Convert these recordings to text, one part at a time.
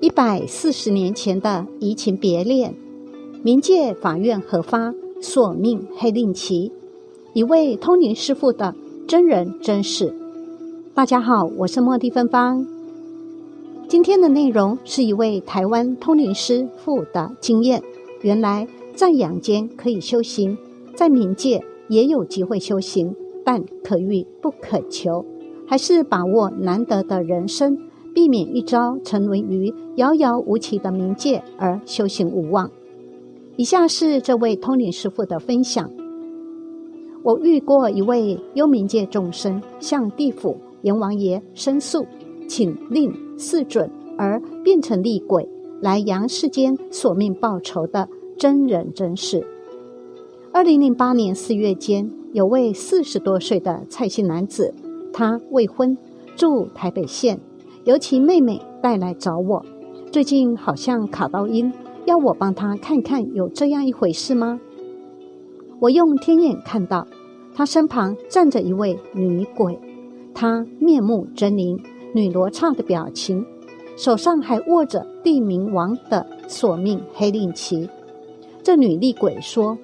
一百四十年前的移情别恋，冥界法院核发索命黑令旗，一位通灵师傅的真人真事。大家好，我是莫蒂芬芳。今天的内容是一位台湾通灵师傅的经验。原来在阳间可以修行，在冥界也有机会修行，但可遇不可求，还是把握难得的人生。避免一朝沉沦于遥遥无期的冥界而修行无望。以下是这位通灵师傅的分享：我遇过一位幽冥界众生向地府阎王爷申诉，请令赐准而变成厉鬼来阳世间索命报仇的真人真事。二零零八年四月间，有位四十多岁的蔡姓男子，他未婚，住台北县。由其妹妹带来找我，最近好像卡到音，要我帮她看看有这样一回事吗？我用天眼看到，他身旁站着一位女鬼，她面目狰狞，女罗刹的表情，手上还握着地冥王的索命黑令旗。这女厉鬼说：“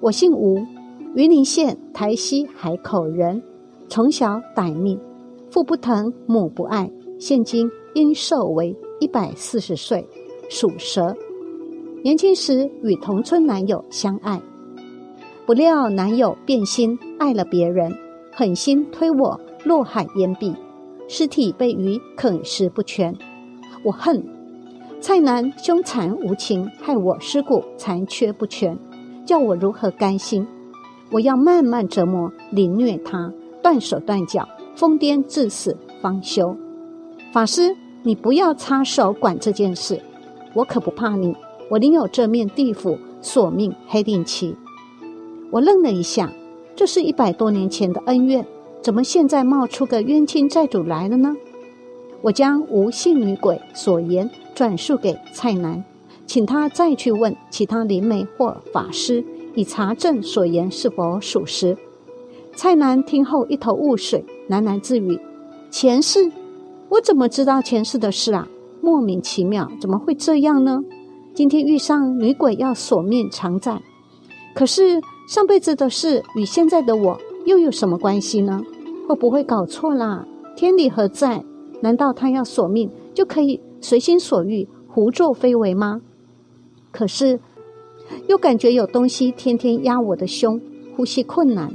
我姓吴，云林县台西海口人，从小歹命，父不疼，母不爱。”现今因寿为一百四十岁，属蛇。年轻时与同村男友相爱，不料男友变心，爱了别人，狠心推我落海淹毙，尸体被鱼啃食不全。我恨蔡男凶残无情，害我尸骨残缺不全，叫我如何甘心？我要慢慢折磨凌虐他，断手断脚，疯癫致死方休。法师，你不要插手管这件事，我可不怕你。我领有这面地府索命黑令旗。我愣了一下，这是一百多年前的恩怨，怎么现在冒出个冤亲债主来了呢？我将无姓女鬼所言转述给蔡南，请他再去问其他灵媒或法师，以查证所言是否属实。蔡南听后一头雾水，喃喃自语：“前世。”我怎么知道前世的事啊？莫名其妙，怎么会这样呢？今天遇上女鬼要索命偿债，可是上辈子的事与现在的我又有什么关系呢？会不会搞错啦？天理何在？难道他要索命就可以随心所欲、胡作非为吗？可是又感觉有东西天天压我的胸，呼吸困难，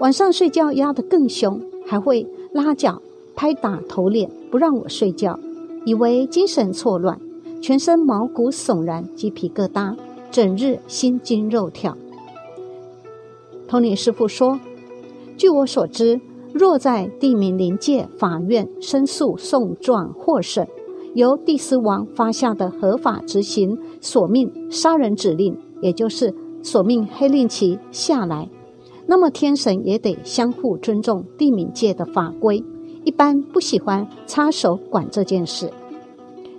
晚上睡觉压得更凶，还会拉脚。拍打头脸，不让我睡觉，以为精神错乱，全身毛骨悚然，鸡皮疙瘩，整日心惊肉跳。通灵师傅说：“据我所知，若在地名临界法院申诉送状获审，由地司王发下的合法执行索命杀人指令，也就是索命黑令旗下来，那么天神也得相互尊重地冥界的法规。”一般不喜欢插手管这件事。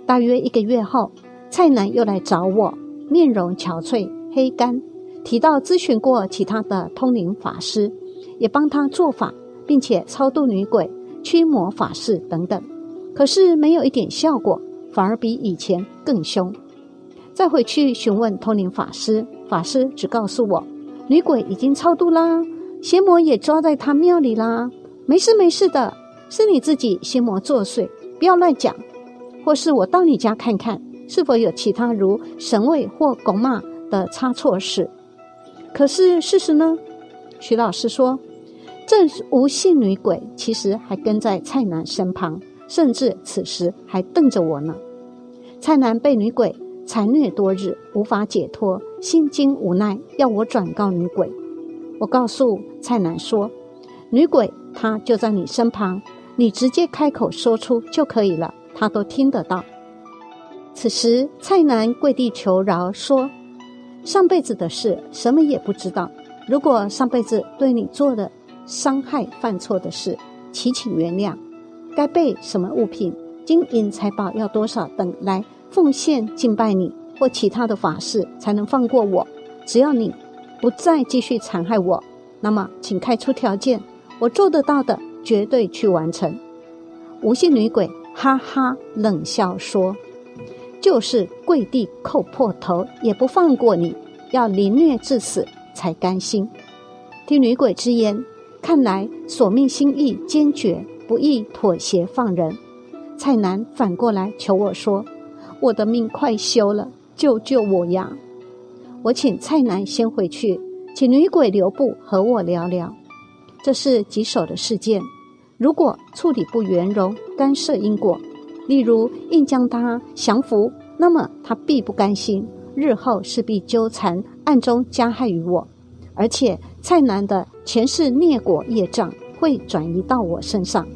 大约一个月后，蔡南又来找我，面容憔悴、黑干，提到咨询过其他的通灵法师，也帮他做法，并且超度女鬼、驱魔法事等等，可是没有一点效果，反而比以前更凶。再回去询问通灵法师，法师只告诉我，女鬼已经超度啦，邪魔也抓在他庙里啦，没事没事的。是你自己心魔作祟，不要乱讲。或是我到你家看看，是否有其他如神位或拱马的差错事？可是事实呢？徐老师说，正是无姓女鬼其实还跟在蔡南身旁，甚至此时还瞪着我呢。蔡南被女鬼残虐多日，无法解脱，心惊无奈，要我转告女鬼。我告诉蔡南说，女鬼她就在你身旁。你直接开口说出就可以了，他都听得到。此时，蔡南跪地求饶说：“上辈子的事什么也不知道。如果上辈子对你做的伤害、犯错的事，祈请原谅。该备什么物品、金银财宝要多少等来奉献敬拜你或其他的法事，才能放过我。只要你不再继续残害我，那么请开出条件，我做得到的。”绝对去完成。无姓女鬼哈哈冷笑说：“就是跪地叩破头也不放过你，要凌虐致死才甘心。听女鬼之言，看来索命心意坚决，不易妥协放人。蔡南反过来求我说：“我的命快休了，救救我呀！”我请蔡南先回去，请女鬼留步和我聊聊。这是棘手的事件，如果处理不圆融，干涉因果，例如硬将他降服，那么他必不甘心，日后势必纠缠，暗中加害于我。而且蔡南的前世孽果业障会转移到我身上。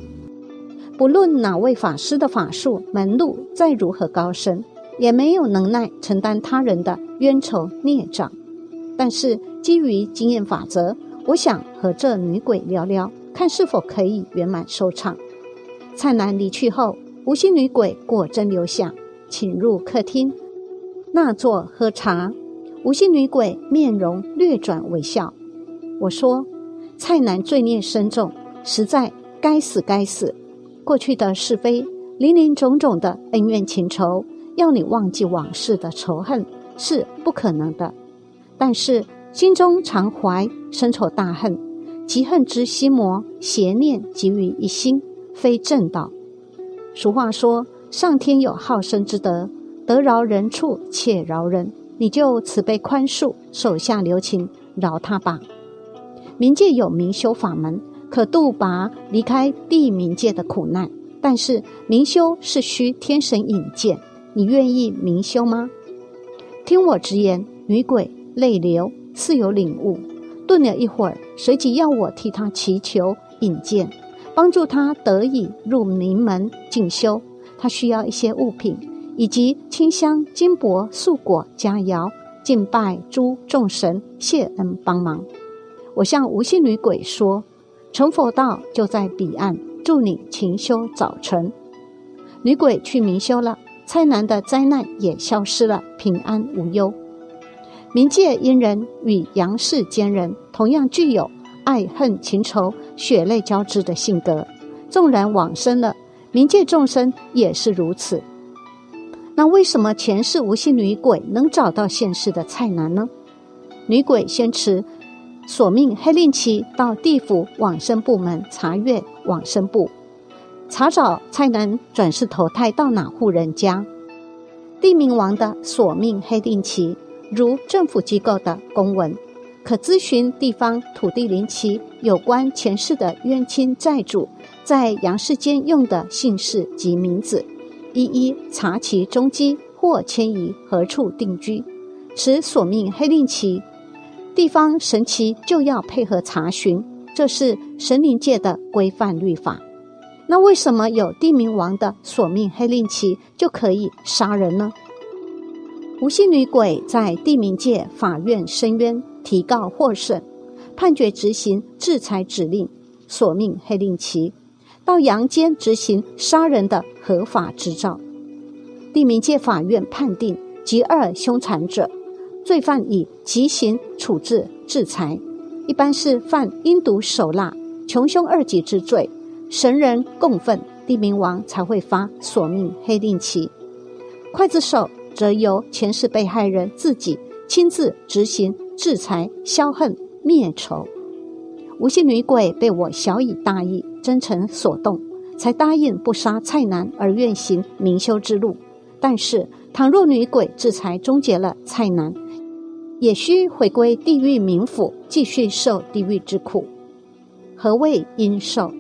不论哪位法师的法术门路再如何高深，也没有能耐承担他人的冤仇孽障。但是基于经验法则，我想和这女鬼聊聊，看是否可以圆满收场。蔡南离去后，无心女鬼果真留下，请入客厅，那坐喝茶。无心女鬼面容略转微笑。我说：“蔡南罪孽深重，实在该死该死。”过去的是非，林林种种的恩怨情仇，要你忘记往事的仇恨是不可能的。但是心中常怀深仇大恨，嫉恨之心魔，邪念集于一心，非正道。俗话说：“上天有好生之德，得饶人处且饶人。”你就慈悲宽恕，手下留情，饶他吧。冥界有明修法门。可度拔离开地冥界的苦难，但是明修是需天神引荐，你愿意明修吗？听我直言，女鬼泪流，似有领悟。顿了一会儿，随即要我替他祈求引荐，帮助他得以入名门进修。他需要一些物品，以及清香、金箔、素果、佳肴，敬拜诸众神，谢恩帮忙。我向无心女鬼说。成佛道就在彼岸，祝你勤修早成。女鬼去明修了，蔡南的灾难也消失了，平安无忧。冥界阴人与阳世间人同样具有爱恨情仇、血泪交织的性格，纵然往生了，冥界众生也是如此。那为什么前世无心女鬼能找到现世的蔡南呢？女鬼先持。索命黑令旗到地府往生部门查阅往生簿，查找蔡南转世投胎到哪户人家。地冥王的索命黑令旗，如政府机构的公文，可咨询地方土地灵旗有关前世的冤亲债主在阳世间用的姓氏及名字，一一查其踪迹或迁移何处定居。持索命黑令旗。地方神奇就要配合查询，这是神灵界的规范律法。那为什么有地冥王的索命黑令旗就可以杀人呢？无心女鬼在地冥界法院申冤，提告获审，判决执行制裁指令，索命黑令旗到阳间执行杀人的合法执照。地冥界法院判定极二凶残者。罪犯以极刑处置制裁，一般是犯阴毒手辣、穷凶恶极之罪，神人共愤，地冥王才会发索命黑令旗。刽子手则由前世被害人自己亲自执行制裁、消恨、灭仇。无姓女鬼被我小以大义、真诚所动，才答应不杀蔡南而愿行明修之路。但是，倘若女鬼制裁终结了蔡南，也需回归地狱冥府，继续受地狱之苦。何谓阴寿？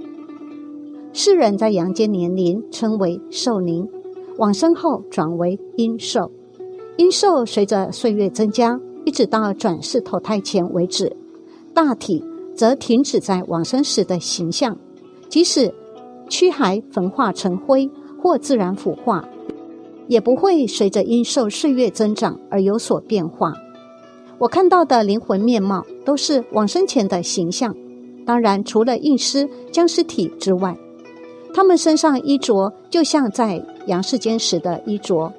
世人在阳间年龄称为寿龄，往生后转为阴寿。阴寿随着岁月增加，一直到转世投胎前为止。大体则停止在往生时的形象，即使躯骸焚化成灰或自然腐化，也不会随着阴寿岁月增长而有所变化。我看到的灵魂面貌都是往生前的形象，当然除了硬尸僵尸体之外，他们身上衣着就像在阳世间时的衣着，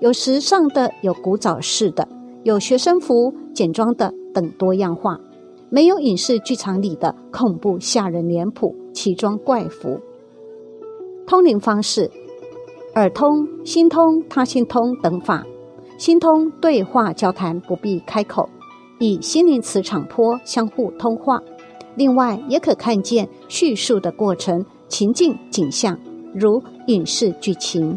有时尚的，有古早式的，有学生服、简装的等多样化，没有影视剧场里的恐怖吓人脸谱、奇装怪服。通灵方式，耳通、心通、他心通等法。心通对话交谈不必开口，以心灵磁场波相互通话。另外，也可看见叙述的过程、情境、景象，如影视剧情。